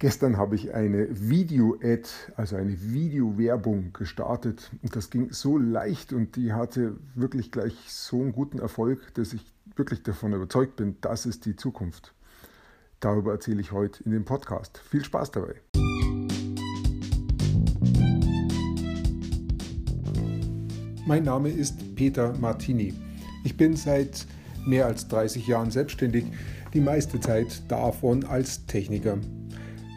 Gestern habe ich eine Video-Ad, also eine Video-Werbung gestartet. Und das ging so leicht und die hatte wirklich gleich so einen guten Erfolg, dass ich wirklich davon überzeugt bin, das ist die Zukunft. Darüber erzähle ich heute in dem Podcast. Viel Spaß dabei. Mein Name ist Peter Martini. Ich bin seit mehr als 30 Jahren selbstständig, die meiste Zeit davon als Techniker.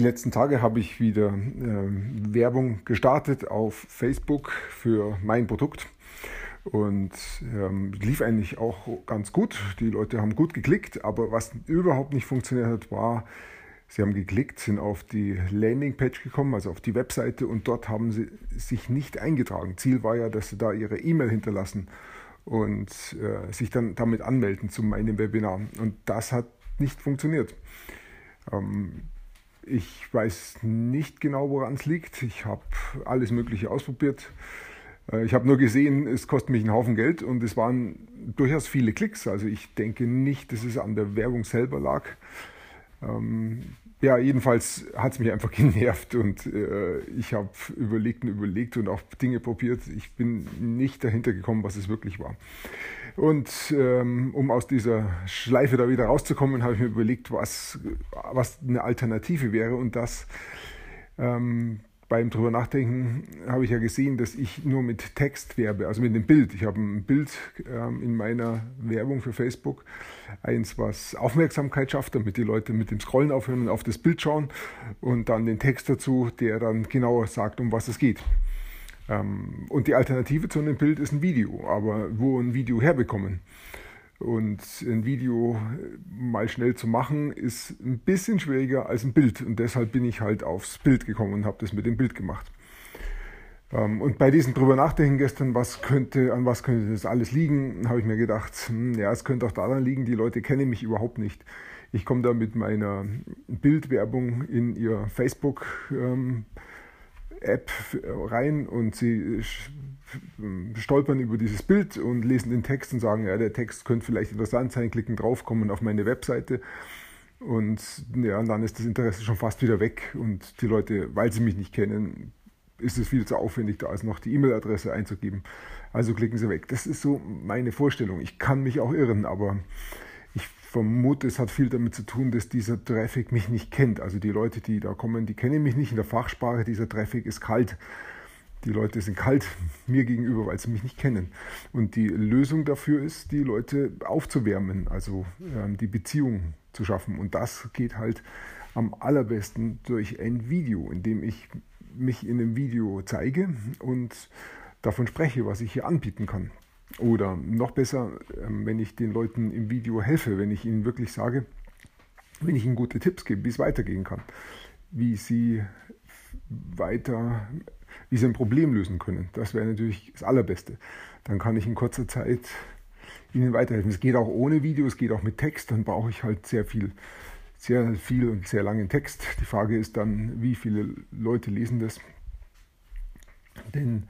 Die letzten Tage habe ich wieder äh, Werbung gestartet auf Facebook für mein Produkt und ähm, lief eigentlich auch ganz gut. Die Leute haben gut geklickt, aber was überhaupt nicht funktioniert hat, war, sie haben geklickt, sind auf die Landingpage gekommen, also auf die Webseite und dort haben sie sich nicht eingetragen. Ziel war ja, dass sie da ihre E-Mail hinterlassen und äh, sich dann damit anmelden zu meinem Webinar. Und das hat nicht funktioniert. Ähm, ich weiß nicht genau, woran es liegt. Ich habe alles Mögliche ausprobiert. Äh, ich habe nur gesehen, es kostet mich einen Haufen Geld und es waren durchaus viele Klicks. Also ich denke nicht, dass es an der Werbung selber lag. Ähm, ja, jedenfalls hat es mich einfach genervt und äh, ich habe überlegt und überlegt und auch Dinge probiert. Ich bin nicht dahinter gekommen, was es wirklich war. Und ähm, um aus dieser Schleife da wieder rauszukommen, habe ich mir überlegt, was, was eine Alternative wäre. Und das ähm, beim drüber nachdenken habe ich ja gesehen, dass ich nur mit Text werbe, also mit dem Bild. Ich habe ein Bild ähm, in meiner Werbung für Facebook, eins, was Aufmerksamkeit schafft, damit die Leute mit dem Scrollen aufhören und auf das Bild schauen und dann den Text dazu, der dann genauer sagt, um was es geht. Ähm, und die Alternative zu einem Bild ist ein Video, aber wo ein Video herbekommen? Und ein Video mal schnell zu machen, ist ein bisschen schwieriger als ein Bild. Und deshalb bin ich halt aufs Bild gekommen und habe das mit dem Bild gemacht. Ähm, und bei diesem drüber nachdenken gestern, was könnte, an was könnte das alles liegen, habe ich mir gedacht, hm, ja, es könnte auch daran liegen, die Leute kennen mich überhaupt nicht. Ich komme da mit meiner Bildwerbung in ihr Facebook ähm, App rein und sie stolpern über dieses Bild und lesen den Text und sagen, ja, der Text könnte vielleicht interessant sein, klicken drauf, kommen auf meine Webseite und ja, und dann ist das Interesse schon fast wieder weg und die Leute, weil sie mich nicht kennen, ist es viel zu aufwendig, da als noch die E-Mail-Adresse einzugeben. Also klicken sie weg. Das ist so meine Vorstellung. Ich kann mich auch irren, aber vermute, es hat viel damit zu tun, dass dieser Traffic mich nicht kennt. Also die Leute, die da kommen, die kennen mich nicht. In der Fachsprache, dieser Traffic ist kalt. Die Leute sind kalt mir gegenüber, weil sie mich nicht kennen. Und die Lösung dafür ist, die Leute aufzuwärmen, also ähm, die Beziehung zu schaffen. Und das geht halt am allerbesten durch ein Video, in dem ich mich in einem Video zeige und davon spreche, was ich hier anbieten kann. Oder noch besser, ähm, wenn ich den Leuten im Video helfe, wenn ich ihnen wirklich sage, wenn ich ihnen gute Tipps gebe, wie es weitergehen kann, wie sie weiter, wie sie ein Problem lösen können. Das wäre natürlich das Allerbeste. Dann kann ich in kurzer Zeit ihnen weiterhelfen. Es geht auch ohne Video, es geht auch mit Text, dann brauche ich halt sehr viel, sehr viel und sehr langen Text. Die Frage ist dann, wie viele Leute lesen das. Denn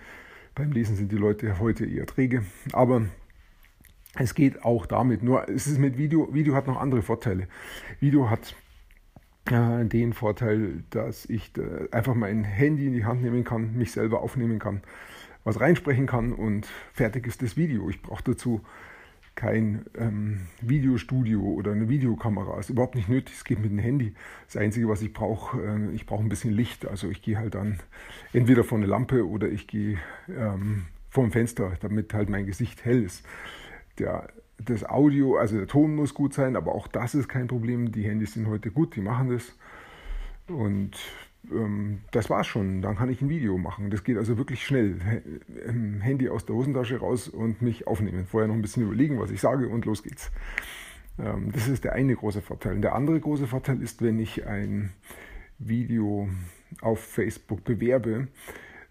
beim Lesen sind die Leute heute eher träge. Aber es geht auch damit. Nur es ist mit Video, Video hat noch andere Vorteile. Video hat äh, den Vorteil, dass ich äh, einfach mein Handy in die Hand nehmen kann, mich selber aufnehmen kann, was reinsprechen kann und fertig ist das Video. Ich brauche dazu kein ähm, Videostudio oder eine Videokamera. Ist überhaupt nicht nötig. Es geht mit dem Handy. Das Einzige, was ich brauche, äh, ich brauche ein bisschen Licht. Also ich gehe halt dann entweder vor eine Lampe oder ich gehe ähm, vor ein Fenster, damit halt mein Gesicht hell ist. Der, das Audio, also der Ton muss gut sein, aber auch das ist kein Problem. Die Handys sind heute gut, die machen das. Und das war's schon. Dann kann ich ein Video machen. Das geht also wirklich schnell. Handy aus der Hosentasche raus und mich aufnehmen. Vorher noch ein bisschen überlegen, was ich sage und los geht's. Ähm, das ist der eine große Vorteil. Der andere große Vorteil ist, wenn ich ein Video auf Facebook bewerbe,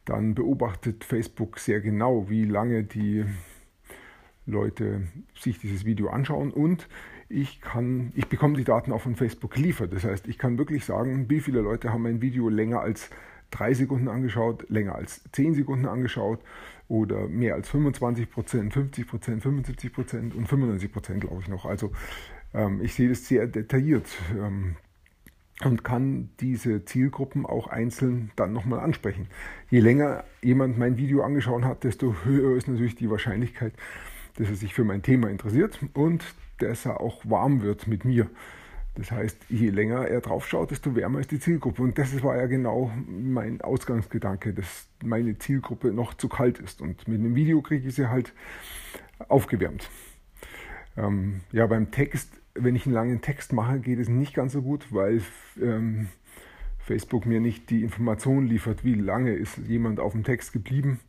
dann beobachtet Facebook sehr genau, wie lange die Leute sich dieses Video anschauen und ich kann, ich bekomme die Daten auch von Facebook geliefert. Das heißt, ich kann wirklich sagen, wie viele Leute haben mein Video länger als drei Sekunden angeschaut, länger als zehn Sekunden angeschaut oder mehr als 25 Prozent, 50 Prozent, 75 Prozent und 95 Prozent, glaube ich noch. Also ähm, ich sehe das sehr detailliert ähm, und kann diese Zielgruppen auch einzeln dann nochmal ansprechen. Je länger jemand mein Video angeschaut hat, desto höher ist natürlich die Wahrscheinlichkeit, dass er sich für mein Thema interessiert und dass er auch warm wird mit mir. Das heißt, je länger er drauf schaut, desto wärmer ist die Zielgruppe. Und das war ja genau mein Ausgangsgedanke, dass meine Zielgruppe noch zu kalt ist. Und mit einem Video kriege ich sie halt aufgewärmt. Ähm, ja, beim Text, wenn ich einen langen Text mache, geht es nicht ganz so gut, weil ähm, Facebook mir nicht die Information liefert, wie lange ist jemand auf dem Text geblieben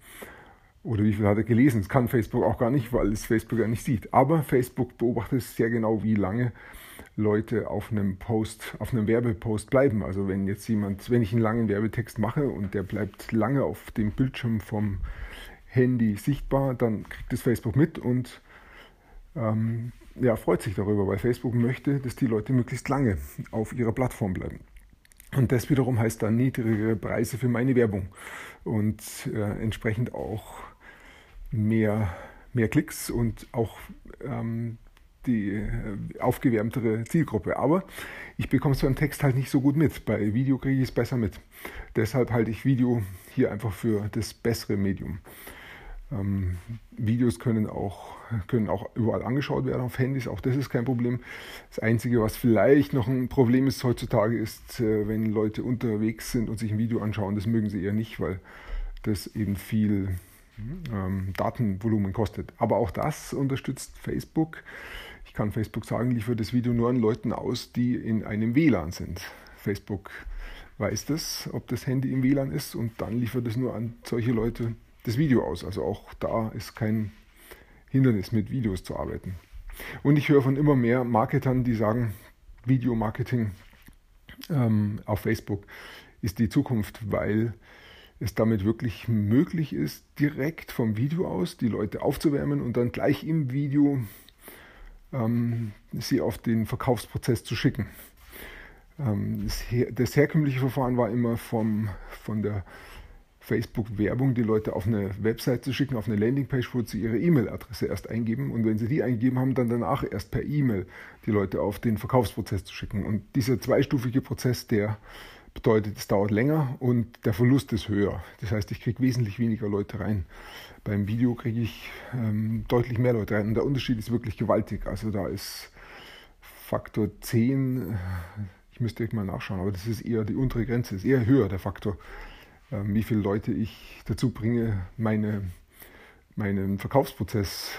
oder wie viel hat er gelesen. Das kann Facebook auch gar nicht, weil es Facebook ja nicht sieht. Aber Facebook beobachtet sehr genau, wie lange Leute auf einem Post, auf einem Werbepost bleiben. Also wenn jetzt jemand, wenn ich einen langen Werbetext mache und der bleibt lange auf dem Bildschirm vom Handy sichtbar, dann kriegt es Facebook mit und ähm, ja, freut sich darüber, weil Facebook möchte, dass die Leute möglichst lange auf ihrer Plattform bleiben. Und das wiederum heißt dann niedrigere Preise für meine Werbung und äh, entsprechend auch mehr, mehr Klicks und auch ähm, die äh, aufgewärmtere Zielgruppe. Aber ich bekomme es beim Text halt nicht so gut mit. Bei Video kriege ich es besser mit. Deshalb halte ich Video hier einfach für das bessere Medium. Ähm, Videos können auch, können auch überall angeschaut werden auf Handys, auch das ist kein Problem. Das Einzige, was vielleicht noch ein Problem ist heutzutage, ist, äh, wenn Leute unterwegs sind und sich ein Video anschauen, das mögen sie eher nicht, weil das eben viel ähm, Datenvolumen kostet. Aber auch das unterstützt Facebook. Ich kann Facebook sagen, liefere das Video nur an Leuten aus, die in einem WLAN sind. Facebook weiß das, ob das Handy im WLAN ist und dann liefert es nur an solche Leute das Video aus. Also auch da ist kein Hindernis, mit Videos zu arbeiten. Und ich höre von immer mehr Marketern, die sagen, Videomarketing ähm, auf Facebook ist die Zukunft, weil es damit wirklich möglich ist, direkt vom Video aus die Leute aufzuwärmen und dann gleich im Video ähm, sie auf den Verkaufsprozess zu schicken. Ähm, das, das, herkömmliche Verfahren war immer vom, von der Facebook-Werbung die Leute auf eine Website zu schicken, auf eine Landingpage, wo sie ihre E-Mail-Adresse erst eingeben und wenn sie die eingegeben haben, dann danach erst per E-Mail die Leute auf den Verkaufsprozess zu schicken. Und dieser zweistufige Prozess, der bedeutet, es dauert länger und der Verlust ist höher. Das heißt, ich kriege wesentlich weniger Leute rein. Beim Video kriege ich ähm, deutlich mehr Leute rein und der Unterschied ist wirklich gewaltig. Also da ist Faktor 10, ich müsste mal nachschauen, aber das ist eher die untere Grenze, ist eher höher der Faktor, ähm, wie viele Leute ich dazu bringe, meine, meinen Verkaufsprozess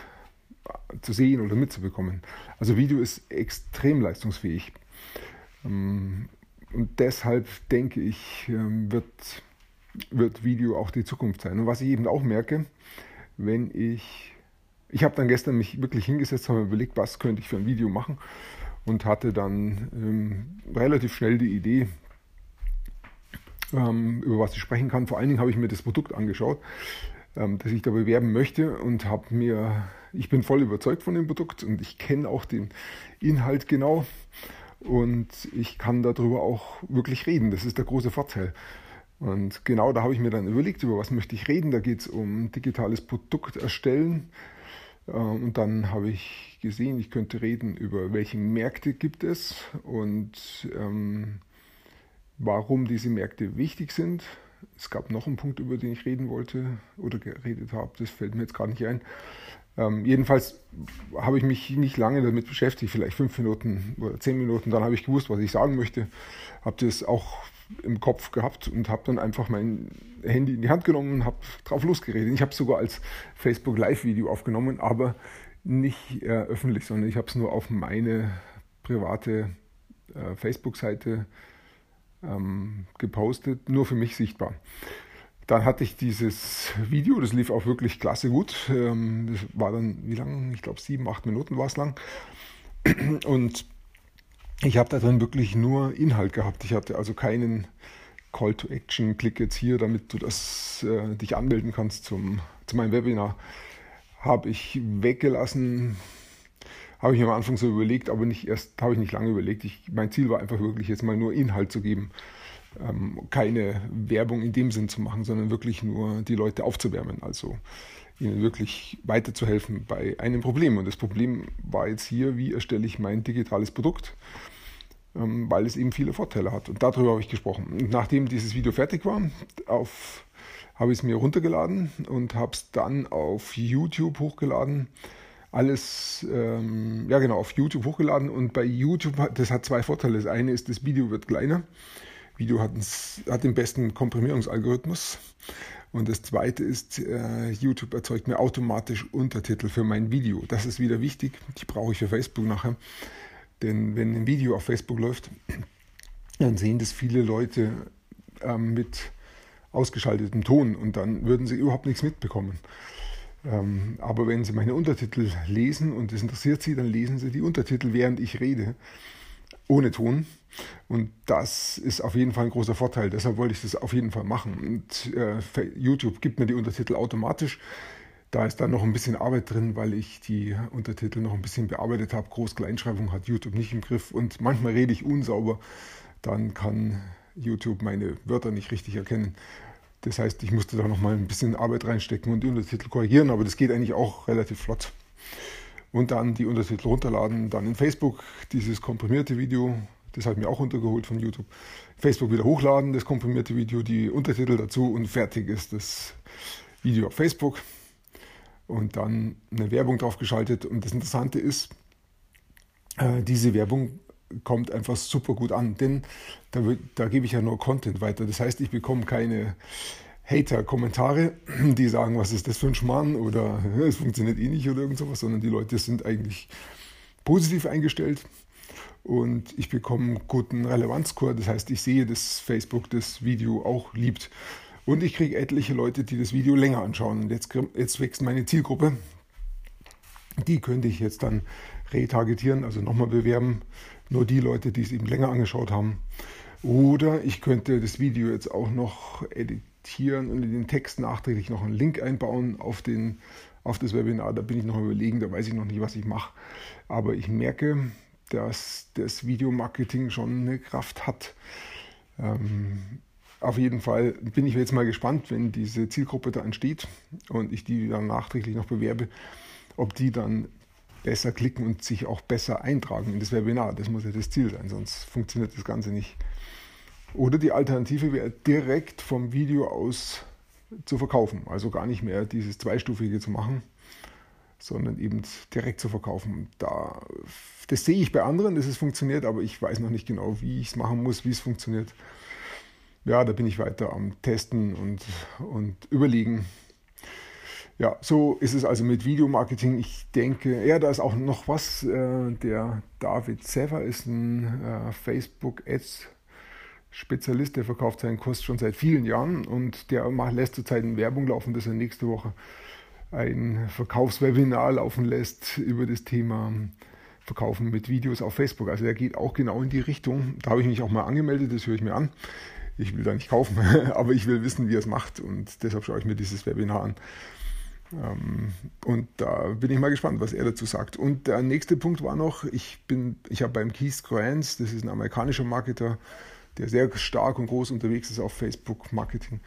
zu sehen oder mitzubekommen. Also Video ist extrem leistungsfähig. Ähm, und deshalb denke ich, ähm, wird, wird Video auch die Zukunft sein. Und was ich eben auch merke, wenn ich, ich habe dann gestern mich wirklich hingesetzt, habe überlegt, was könnte ich für ein Video machen und hatte dann ähm, relativ schnell die Idee, ähm, über was ich sprechen kann. Vor allen Dingen habe ich mir das Produkt angeschaut, ähm, das ich da bewerben möchte und habe mir, ich bin voll überzeugt von dem Produkt und ich kenne auch den Inhalt genau und ich kann darüber auch wirklich reden. Das ist der große Vorteil. Und genau da habe ich mir dann überlegt, über was möchte ich reden. Da geht es um digitales Produkt erstellen. Ähm, und dann habe ich gesehen, ich könnte reden über welche Märkte gibt es und ähm, warum diese Märkte wichtig sind. Es gab noch einen Punkt, über den ich reden wollte oder geredet habe. Das fällt mir jetzt gerade nicht ein. Ähm, jedenfalls habe ich mich nicht lange damit beschäftigt, vielleicht fünf Minuten oder zehn Minuten. Dann habe ich gewusst, was ich sagen möchte, habe das auch im Kopf gehabt und habe dann einfach mein Handy in die Hand genommen und habe drauf losgeredet. Ich habe es sogar als Facebook Live-Video aufgenommen, aber nicht äh, öffentlich, sondern ich habe es nur auf meine private äh, Facebook-Seite ähm, gepostet, nur für mich sichtbar. Dann hatte ich dieses Video, das lief auch wirklich klasse gut. Ähm, das war dann, wie lang? Ich glaube, sieben, acht Minuten war es lang. Und ich habe da drin wirklich nur Inhalt gehabt. Ich hatte also keinen Call to Action, klick jetzt hier, damit du das, äh, dich anmelden kannst zum, zu meinem Webinar. Habe ich weggelassen, habe ich mir am Anfang so überlegt, aber nicht erst, habe ich nicht lange überlegt. Ich, mein Ziel war einfach wirklich jetzt mal nur Inhalt zu geben. Ähm, keine Werbung in dem Sinn zu machen, sondern wirklich nur die Leute aufzuwärmen. Also ihnen wirklich weiterzuhelfen bei einem Problem. Und das Problem war jetzt hier, wie erstelle ich mein digitales Produkt, ähm, weil es eben viele Vorteile hat. Und darüber habe ich gesprochen. Und nachdem dieses Video fertig war, auf, habe ich es mir runtergeladen und habe es dann auf YouTube hochgeladen. Alles, ähm, ja genau, auf YouTube hochgeladen. Und bei YouTube, das hat zwei Vorteile. Das eine ist, das Video wird kleiner. Video hat, hat den besten Komprimierungsalgorithmus. Und das zweite ist, äh, YouTube erzeugt mir automatisch Untertitel für mein Video. Das ist wieder wichtig. Die brauche ich für Facebook nachher. Denn wenn ein Video auf Facebook läuft, dann sehen das viele Leute ähm, mit ausgeschaltetem Ton und dann würden sie überhaupt nichts mitbekommen. Ähm, aber wenn sie meine Untertitel lesen und es interessiert sie, dann lesen sie die Untertitel, während ich rede ohne Ton. Und das ist auf jeden Fall ein großer Vorteil. Deshalb wollte ich das auf jeden Fall machen. Und äh, YouTube gibt mir die Untertitel automatisch. Da ist dann noch ein bisschen Arbeit drin, weil ich die Untertitel noch ein bisschen bearbeitet habe. Groß-Kleinschreibung hat YouTube nicht im Griff und manchmal rede ich unsauber. Dann kann YouTube meine Wörter nicht richtig erkennen. Das heißt, ich musste da noch mal ein bisschen Arbeit reinstecken und die Untertitel korrigieren, aber das geht eigentlich auch relativ flott und dann die Untertitel runterladen, dann in Facebook dieses komprimierte Video, das habe ich mir auch runtergeholt von YouTube, Facebook wieder hochladen, das komprimierte Video, die Untertitel dazu und fertig ist das Video auf Facebook und dann eine Werbung drauf geschaltet und das Interessante ist, äh, diese Werbung kommt einfach super gut an, denn da, da gebe ich ja nur Content weiter. Das heißt, ich bekomme keine Hater-Kommentare, die sagen, was ist das für ein Schmarrn oder es funktioniert eh nicht oder irgend sowas, sondern die Leute sind eigentlich positiv eingestellt und ich bekomme einen guten Relevanzscore. Das heißt, ich sehe, dass Facebook das Video auch liebt. Und ich kriege etliche Leute, die das Video länger anschauen. Und jetzt, jetzt wächst meine Zielgruppe. Die könnte ich jetzt dann retargetieren, also nochmal bewerben. Nur die Leute, die es eben länger angeschaut haben. Oder ich könnte das Video jetzt auch noch editieren editieren und in den Text nachträglich noch einen Link einbauen auf, den, auf das Webinar. Da bin ich noch überlegen, da weiß ich noch nicht, was ich mache. Aber ich merke, dass das Videomarketing schon eine Kraft hat. Ähm, auf jeden Fall bin ich jetzt mal gespannt, wenn diese Zielgruppe da entsteht und ich die dann nachträglich noch bewerbe, ob die dann besser klicken und sich auch besser eintragen in das Webinar. Das muss ja das Ziel sein, sonst funktioniert das Ganze nicht. Oder die Alternative wäre direkt vom Video aus zu verkaufen. Also gar nicht mehr dieses zweistufige zu machen, sondern eben direkt zu verkaufen. Da, das sehe ich bei anderen, dass es funktioniert, aber ich weiß noch nicht genau, wie ich es machen muss, wie es funktioniert. Ja, da bin ich weiter am Testen und, und überlegen. Ja, so ist es also mit Videomarketing. Ich denke, ja, da ist auch noch was. Äh, der David Sever ist ein äh, Facebook-Ads- Spezialist, der verkauft seinen Kurs schon seit vielen Jahren und der lässt zurzeit eine Werbung laufen, dass er nächste Woche ein Verkaufswebinar laufen lässt über das Thema Verkaufen mit Videos auf Facebook. Also er geht auch genau in die Richtung. Da habe ich mich auch mal angemeldet, das höre ich mir an. Ich will da nicht kaufen, aber ich will wissen, wie er es macht und deshalb schaue ich mir dieses Webinar an. Ähm, und da bin ich mal gespannt, was er dazu sagt. Und der nächste Punkt war noch, ich bin, ich habe beim Keith Grants, das ist ein amerikanischer Marketer, der sehr stark und groß unterwegs ist auf Facebook Marketing.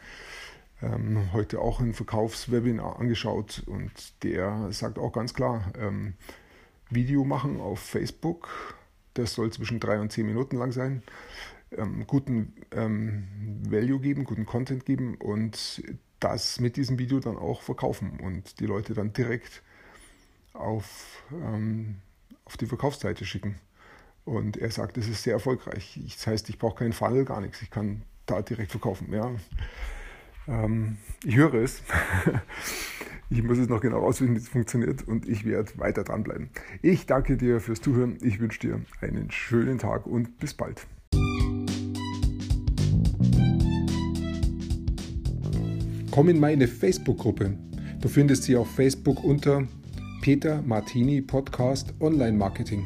Ähm, heute auch ein Verkaufswebinar angeschaut und der sagt auch ganz klar, ähm, Video machen auf Facebook, das soll zwischen drei und zehn Minuten lang sein, ähm, guten ähm, Value geben, guten Content geben und das mit diesem Video dann auch verkaufen und die Leute dann direkt auf, ähm, auf die Verkaufsseite schicken. Und er sagt, es ist sehr erfolgreich. Das heißt, ich brauche keinen Funnel, gar nichts. Ich kann da direkt verkaufen. Ja. Ähm, ich höre es. ich muss es noch genau ausfinden, wie es funktioniert und ich werde weiter dranbleiben. Ich danke dir fürs Zuhören. Ich wünsche dir einen schönen Tag und bis bald. Komm in meine Facebook-Gruppe. Du findest sie auf Facebook unter Peter Martini Podcast Online Marketing.